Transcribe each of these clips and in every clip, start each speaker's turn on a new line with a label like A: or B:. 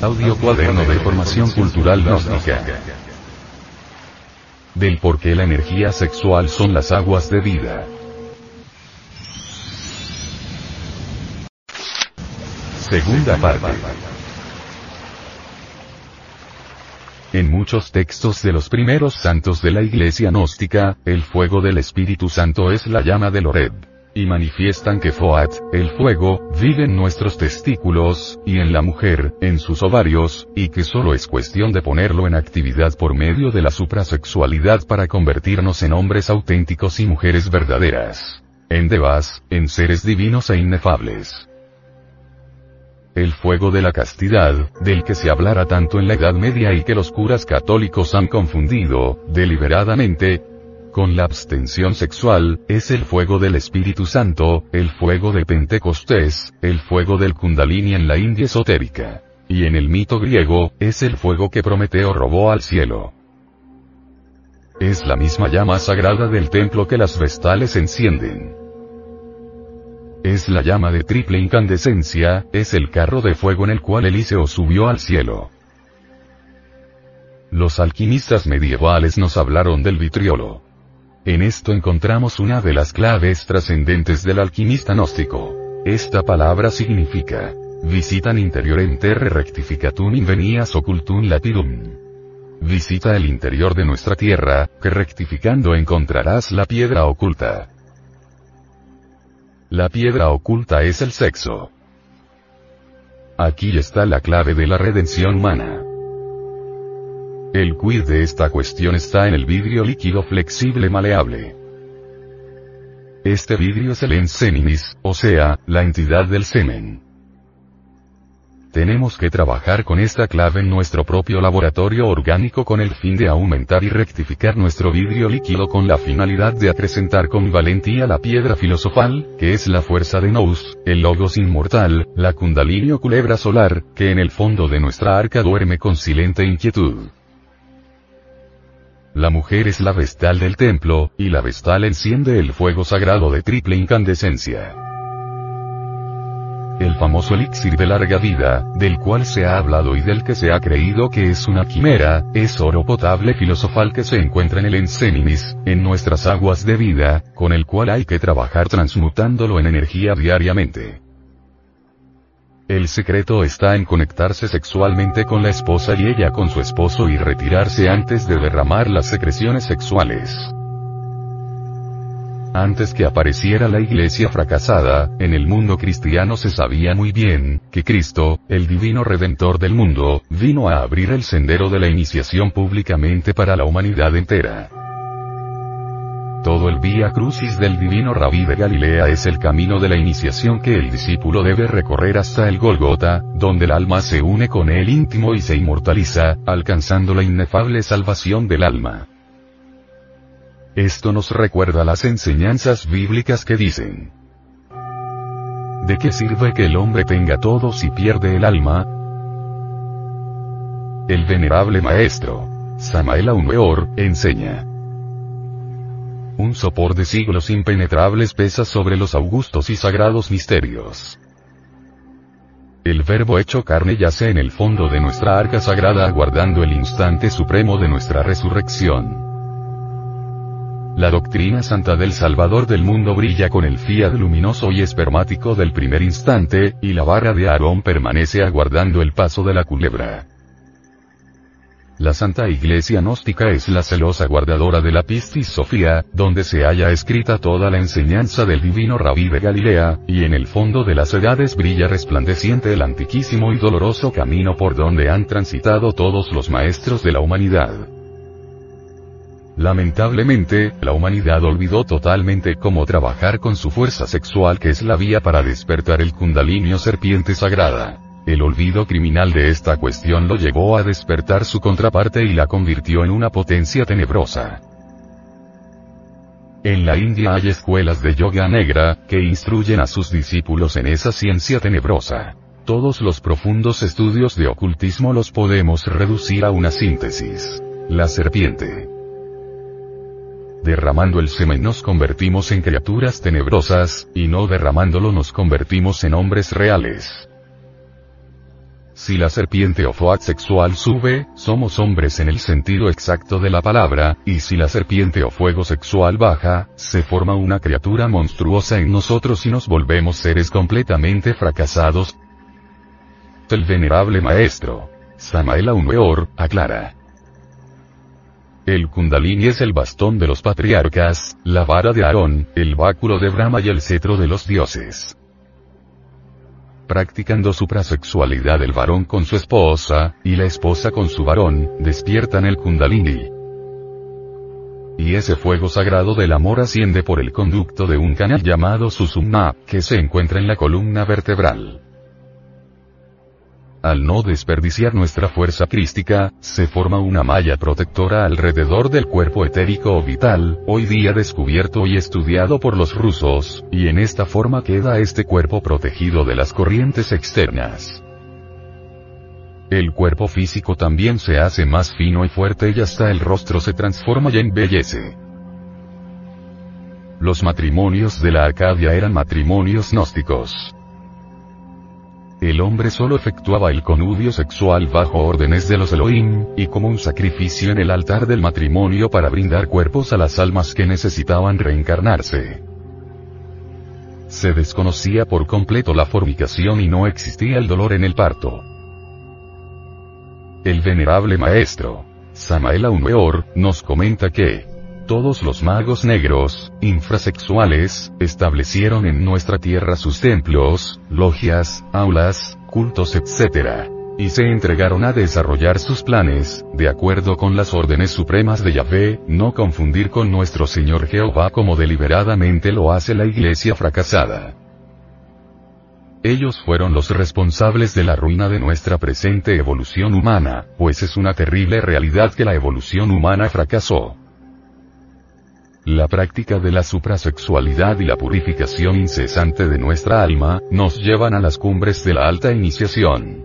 A: Audio Cuaderno de Formación Cultural Gnóstica. Del por qué la energía sexual son las aguas de vida. Segunda parte. En muchos textos de los primeros santos de la Iglesia gnóstica, el fuego del Espíritu Santo es la llama del Oreb. Y manifiestan que Foat, el fuego, vive en nuestros testículos, y en la mujer, en sus ovarios, y que solo es cuestión de ponerlo en actividad por medio de la suprasexualidad para convertirnos en hombres auténticos y mujeres verdaderas. En devas, en seres divinos e inefables el fuego de la castidad, del que se hablara tanto en la Edad Media y que los curas católicos han confundido, deliberadamente, con la abstención sexual, es el fuego del Espíritu Santo, el fuego de Pentecostés, el fuego del Kundalini en la India esotérica. Y en el mito griego, es el fuego que Prometeo robó al cielo. Es la misma llama sagrada del templo que las vestales encienden. Es la llama de triple incandescencia, es el carro de fuego en el cual Eliseo subió al cielo. Los alquimistas medievales nos hablaron del vitriolo. En esto encontramos una de las claves trascendentes del alquimista gnóstico. Esta palabra significa, visitan interiorem terre rectificatum invenias occultum lapidum. Visita el interior de nuestra tierra, que rectificando encontrarás la piedra oculta. La piedra oculta es el sexo. Aquí está la clave de la redención humana. El quid de esta cuestión está en el vidrio líquido flexible maleable. Este vidrio es el enseninis, o sea, la entidad del semen. Tenemos que trabajar con esta clave en nuestro propio laboratorio orgánico con el fin de aumentar y rectificar nuestro vidrio líquido con la finalidad de acrecentar con valentía la piedra filosofal, que es la fuerza de Nous, el logos inmortal, la kundalini o culebra solar, que en el fondo de nuestra arca duerme con silente inquietud. La mujer es la vestal del templo, y la vestal enciende el fuego sagrado de triple incandescencia el famoso elixir de larga vida, del cual se ha hablado y del que se ha creído que es una quimera, es oro potable filosofal que se encuentra en el Enseninis, en nuestras aguas de vida, con el cual hay que trabajar transmutándolo en energía diariamente. El secreto está en conectarse sexualmente con la esposa y ella con su esposo y retirarse antes de derramar las secreciones sexuales. Antes que apareciera la iglesia fracasada, en el mundo cristiano se sabía muy bien, que Cristo, el divino redentor del mundo, vino a abrir el sendero de la iniciación públicamente para la humanidad entera. Todo el vía crucis del divino rabí de Galilea es el camino de la iniciación que el discípulo debe recorrer hasta el Golgota, donde el alma se une con el íntimo y se inmortaliza, alcanzando la inefable salvación del alma. Esto nos recuerda las enseñanzas bíblicas que dicen, ¿De qué sirve que el hombre tenga todo si pierde el alma? El venerable maestro, Samael Aumeor, enseña. Un sopor de siglos impenetrables pesa sobre los augustos y sagrados misterios. El verbo hecho carne yace en el fondo de nuestra arca sagrada aguardando el instante supremo de nuestra resurrección. La doctrina santa del Salvador del mundo brilla con el fiat luminoso y espermático del primer instante, y la barra de Aarón permanece aguardando el paso de la culebra. La Santa Iglesia Gnóstica es la celosa guardadora de la Pistis Sofía, donde se halla escrita toda la enseñanza del divino Rabí de Galilea, y en el fondo de las edades brilla resplandeciente el antiquísimo y doloroso camino por donde han transitado todos los maestros de la humanidad. Lamentablemente, la humanidad olvidó totalmente cómo trabajar con su fuerza sexual que es la vía para despertar el kundalini serpiente sagrada. El olvido criminal de esta cuestión lo llevó a despertar su contraparte y la convirtió en una potencia tenebrosa. En la India hay escuelas de yoga negra, que instruyen a sus discípulos en esa ciencia tenebrosa. Todos los profundos estudios de ocultismo los podemos reducir a una síntesis. La serpiente. Derramando el semen nos convertimos en criaturas tenebrosas, y no derramándolo nos convertimos en hombres reales. Si la serpiente o foat sexual sube, somos hombres en el sentido exacto de la palabra, y si la serpiente o fuego sexual baja, se forma una criatura monstruosa en nosotros y nos volvemos seres completamente fracasados. El venerable maestro, Samael Aumeor, aclara. El Kundalini es el bastón de los patriarcas, la vara de Aarón, el báculo de Brahma y el cetro de los dioses. Practicando suprasexualidad el varón con su esposa, y la esposa con su varón, despiertan el Kundalini. Y ese fuego sagrado del amor asciende por el conducto de un canal llamado Susumna, que se encuentra en la columna vertebral. Al no desperdiciar nuestra fuerza crística, se forma una malla protectora alrededor del cuerpo etérico o vital, hoy día descubierto y estudiado por los rusos, y en esta forma queda este cuerpo protegido de las corrientes externas. El cuerpo físico también se hace más fino y fuerte y hasta el rostro se transforma y embellece. Los matrimonios de la Acadia eran matrimonios gnósticos. El hombre solo efectuaba el conubio sexual bajo órdenes de los Elohim, y como un sacrificio en el altar del matrimonio para brindar cuerpos a las almas que necesitaban reencarnarse. Se desconocía por completo la fornicación y no existía el dolor en el parto. El venerable maestro, Samael Aumeor, nos comenta que, todos los magos negros, infrasexuales, establecieron en nuestra tierra sus templos, logias, aulas, cultos etc. Y se entregaron a desarrollar sus planes, de acuerdo con las órdenes supremas de Yahvé, no confundir con nuestro Señor Jehová como deliberadamente lo hace la iglesia fracasada. Ellos fueron los responsables de la ruina de nuestra presente evolución humana, pues es una terrible realidad que la evolución humana fracasó. La práctica de la suprasexualidad y la purificación incesante de nuestra alma, nos llevan a las cumbres de la alta iniciación.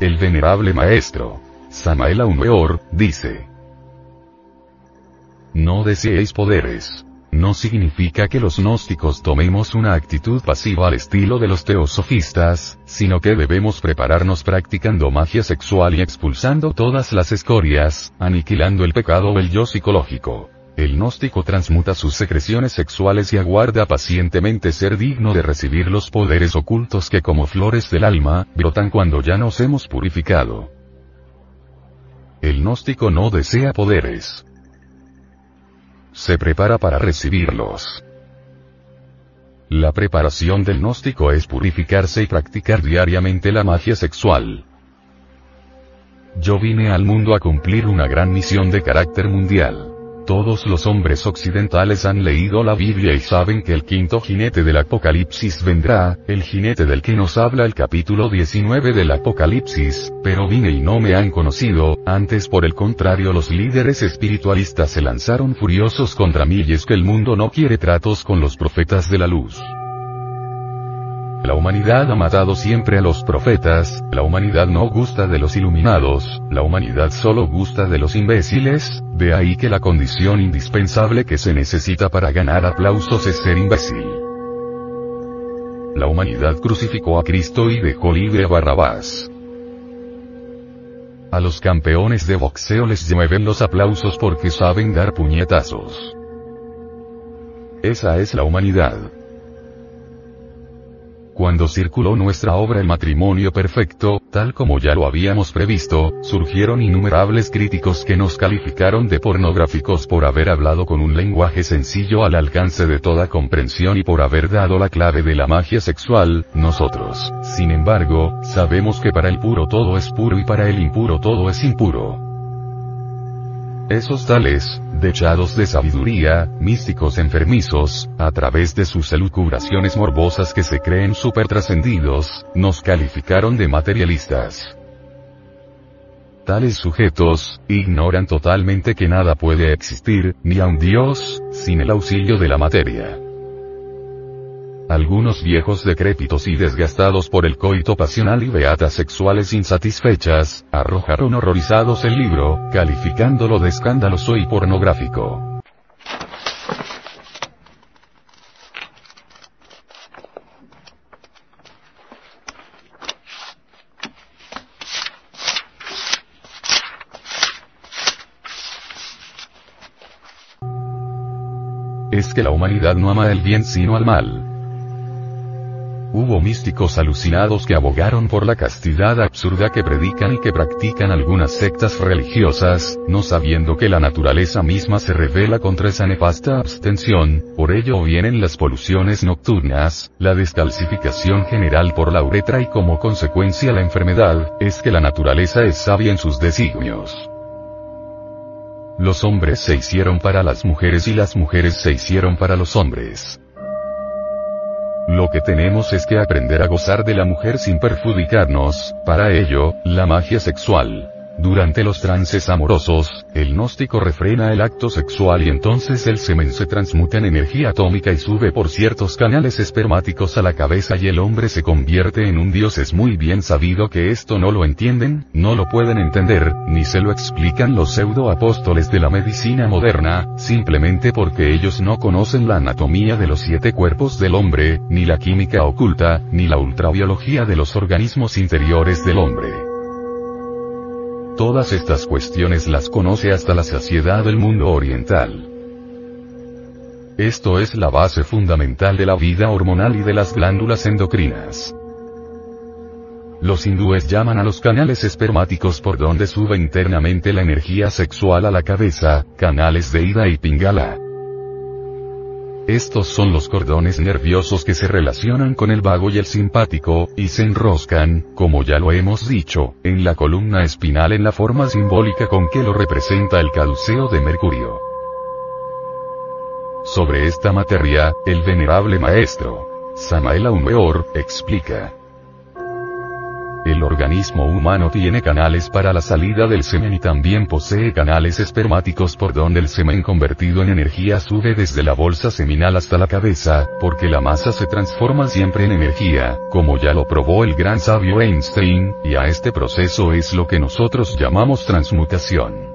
A: El venerable maestro, Samael Aumeor, dice, No deseéis poderes. No significa que los gnósticos tomemos una actitud pasiva al estilo de los teosofistas, sino que debemos prepararnos practicando magia sexual y expulsando todas las escorias, aniquilando el pecado o el yo psicológico. El gnóstico transmuta sus secreciones sexuales y aguarda pacientemente ser digno de recibir los poderes ocultos que como flores del alma, brotan cuando ya nos hemos purificado. El gnóstico no desea poderes. Se prepara para recibirlos. La preparación del gnóstico es purificarse y practicar diariamente la magia sexual. Yo vine al mundo a cumplir una gran misión de carácter mundial. Todos los hombres occidentales han leído la Biblia y saben que el quinto jinete del Apocalipsis vendrá, el jinete del que nos habla el capítulo 19 del Apocalipsis, pero vine y no me han conocido, antes por el contrario los líderes espiritualistas se lanzaron furiosos contra mí y es que el mundo no quiere tratos con los profetas de la luz. La humanidad ha matado siempre a los profetas, la humanidad no gusta de los iluminados, la humanidad solo gusta de los imbéciles, de ahí que la condición indispensable que se necesita para ganar aplausos es ser imbécil. La humanidad crucificó a Cristo y dejó libre a Barrabás. A los campeones de boxeo les mueven los aplausos porque saben dar puñetazos. Esa es la humanidad. Cuando circuló nuestra obra El matrimonio perfecto, tal como ya lo habíamos previsto, surgieron innumerables críticos que nos calificaron de pornográficos por haber hablado con un lenguaje sencillo al alcance de toda comprensión y por haber dado la clave de la magia sexual, nosotros, sin embargo, sabemos que para el puro todo es puro y para el impuro todo es impuro. Esos tales, dechados de sabiduría, místicos enfermizos, a través de sus elucubraciones morbosas que se creen supertrascendidos, nos calificaron de materialistas. Tales sujetos, ignoran totalmente que nada puede existir, ni a un Dios, sin el auxilio de la materia. Algunos viejos decrépitos y desgastados por el coito pasional y beatas sexuales insatisfechas, arrojaron horrorizados el libro, calificándolo de escandaloso y pornográfico. es que la humanidad no ama el bien sino al mal. Hubo místicos alucinados que abogaron por la castidad absurda que predican y que practican algunas sectas religiosas, no sabiendo que la naturaleza misma se revela contra esa nefasta abstención, por ello vienen las poluciones nocturnas, la descalcificación general por la uretra y como consecuencia la enfermedad, es que la naturaleza es sabia en sus designios. Los hombres se hicieron para las mujeres y las mujeres se hicieron para los hombres. Lo que tenemos es que aprender a gozar de la mujer sin perjudicarnos, para ello, la magia sexual. Durante los trances amorosos, el gnóstico refrena el acto sexual y entonces el semen se transmuta en energía atómica y sube por ciertos canales espermáticos a la cabeza y el hombre se convierte en un dios. Es muy bien sabido que esto no lo entienden, no lo pueden entender, ni se lo explican los pseudo apóstoles de la medicina moderna, simplemente porque ellos no conocen la anatomía de los siete cuerpos del hombre, ni la química oculta, ni la ultrabiología de los organismos interiores del hombre. Todas estas cuestiones las conoce hasta la saciedad del mundo oriental. Esto es la base fundamental de la vida hormonal y de las glándulas endocrinas. Los hindúes llaman a los canales espermáticos por donde sube internamente la energía sexual a la cabeza, canales de ida y pingala. Estos son los cordones nerviosos que se relacionan con el vago y el simpático, y se enroscan, como ya lo hemos dicho, en la columna espinal en la forma simbólica con que lo representa el caduceo de Mercurio. Sobre esta materia, el venerable maestro, Samael Aumeor, explica. El organismo humano tiene canales para la salida del semen y también posee canales espermáticos por donde el semen convertido en energía sube desde la bolsa seminal hasta la cabeza, porque la masa se transforma siempre en energía, como ya lo probó el gran sabio Einstein, y a este proceso es lo que nosotros llamamos transmutación.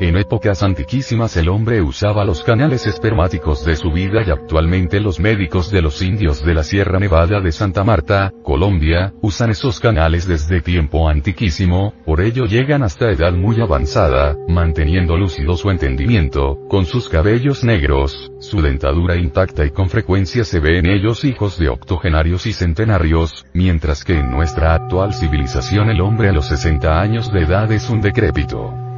A: En épocas antiquísimas el hombre usaba los canales espermáticos de su vida y actualmente los médicos de los indios de la Sierra Nevada de Santa Marta, Colombia, usan esos canales desde tiempo antiquísimo, por ello llegan hasta edad muy avanzada, manteniendo lúcido su entendimiento, con sus cabellos negros, su dentadura intacta y con frecuencia se ve en ellos hijos de octogenarios y centenarios, mientras que en nuestra actual civilización el hombre a los 60 años de edad es un decrépito.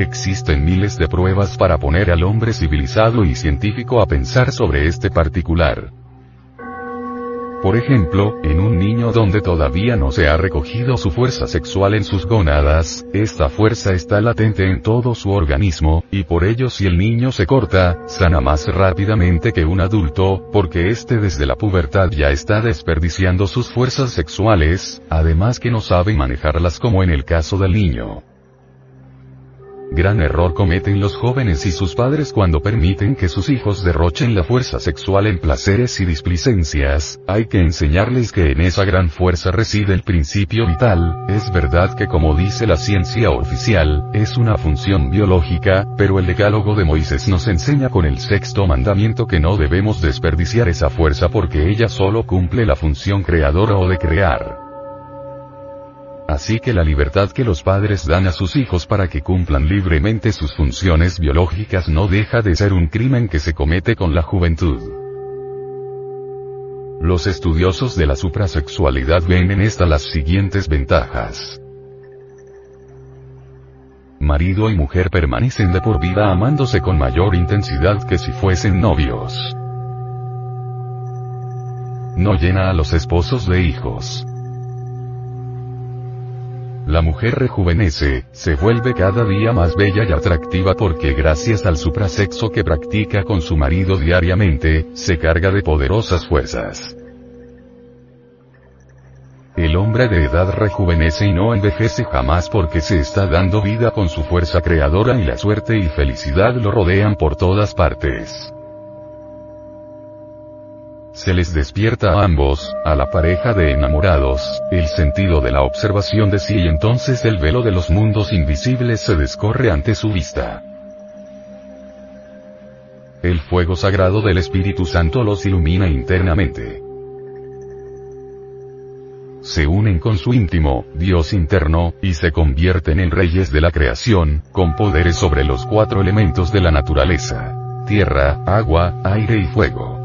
A: Existen miles de pruebas para poner al hombre civilizado y científico a pensar sobre este particular. Por ejemplo, en un niño donde todavía no se ha recogido su fuerza sexual en sus gónadas, esta fuerza está latente en todo su organismo, y por ello si el niño se corta, sana más rápidamente que un adulto, porque éste desde la pubertad ya está desperdiciando sus fuerzas sexuales, además que no sabe manejarlas como en el caso del niño. Gran error cometen los jóvenes y sus padres cuando permiten que sus hijos derrochen la fuerza sexual en placeres y displicencias, hay que enseñarles que en esa gran fuerza reside el principio vital, es verdad que como dice la ciencia oficial, es una función biológica, pero el decálogo de Moisés nos enseña con el sexto mandamiento que no debemos desperdiciar esa fuerza porque ella solo cumple la función creadora o de crear. Así que la libertad que los padres dan a sus hijos para que cumplan libremente sus funciones biológicas no deja de ser un crimen que se comete con la juventud. Los estudiosos de la suprasexualidad ven en esta las siguientes ventajas. Marido y mujer permanecen de por vida amándose con mayor intensidad que si fuesen novios. No llena a los esposos de hijos. La mujer rejuvenece, se vuelve cada día más bella y atractiva porque gracias al suprasexo que practica con su marido diariamente, se carga de poderosas fuerzas. El hombre de edad rejuvenece y no envejece jamás porque se está dando vida con su fuerza creadora y la suerte y felicidad lo rodean por todas partes se les despierta a ambos, a la pareja de enamorados, el sentido de la observación de sí y entonces el velo de los mundos invisibles se descorre ante su vista. El fuego sagrado del Espíritu Santo los ilumina internamente. se unen con su íntimo, Dios interno, y se convierten en reyes de la creación, con poderes sobre los cuatro elementos de la naturaleza. Tierra, agua, aire y fuego.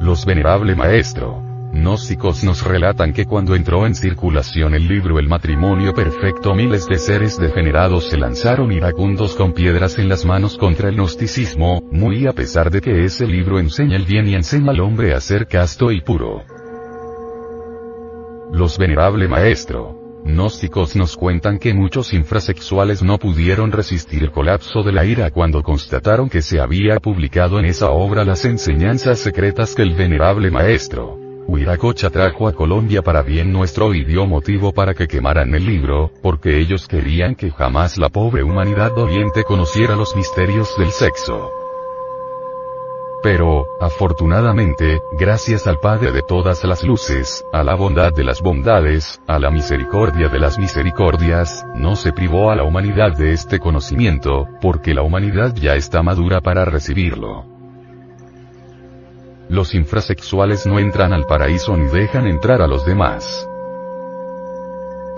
A: Los venerable maestro, gnósticos nos relatan que cuando entró en circulación el libro El matrimonio perfecto miles de seres degenerados se lanzaron iracundos con piedras en las manos contra el gnosticismo, muy a pesar de que ese libro enseña el bien y enseña al hombre a ser casto y puro. Los venerable maestro, Gnósticos nos cuentan que muchos infrasexuales no pudieron resistir el colapso de la ira cuando constataron que se había publicado en esa obra las enseñanzas secretas que el venerable maestro, Huiracocha trajo a Colombia para bien nuestro y dio motivo para que quemaran el libro, porque ellos querían que jamás la pobre humanidad doliente conociera los misterios del sexo. Pero, afortunadamente, gracias al Padre de todas las luces, a la bondad de las bondades, a la misericordia de las misericordias, no se privó a la humanidad de este conocimiento, porque la humanidad ya está madura para recibirlo. Los infrasexuales no entran al paraíso ni dejan entrar a los demás.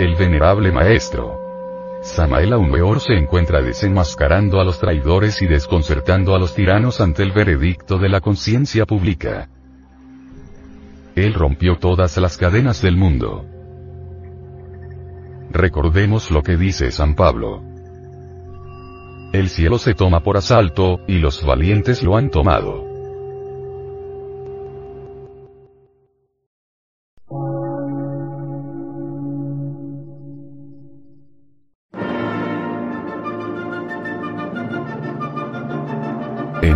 A: El venerable maestro, Samael Weor se encuentra desenmascarando a los traidores y desconcertando a los tiranos ante el veredicto de la conciencia pública. Él rompió todas las cadenas del mundo. Recordemos lo que dice San Pablo. El cielo se toma por asalto, y los valientes lo han tomado.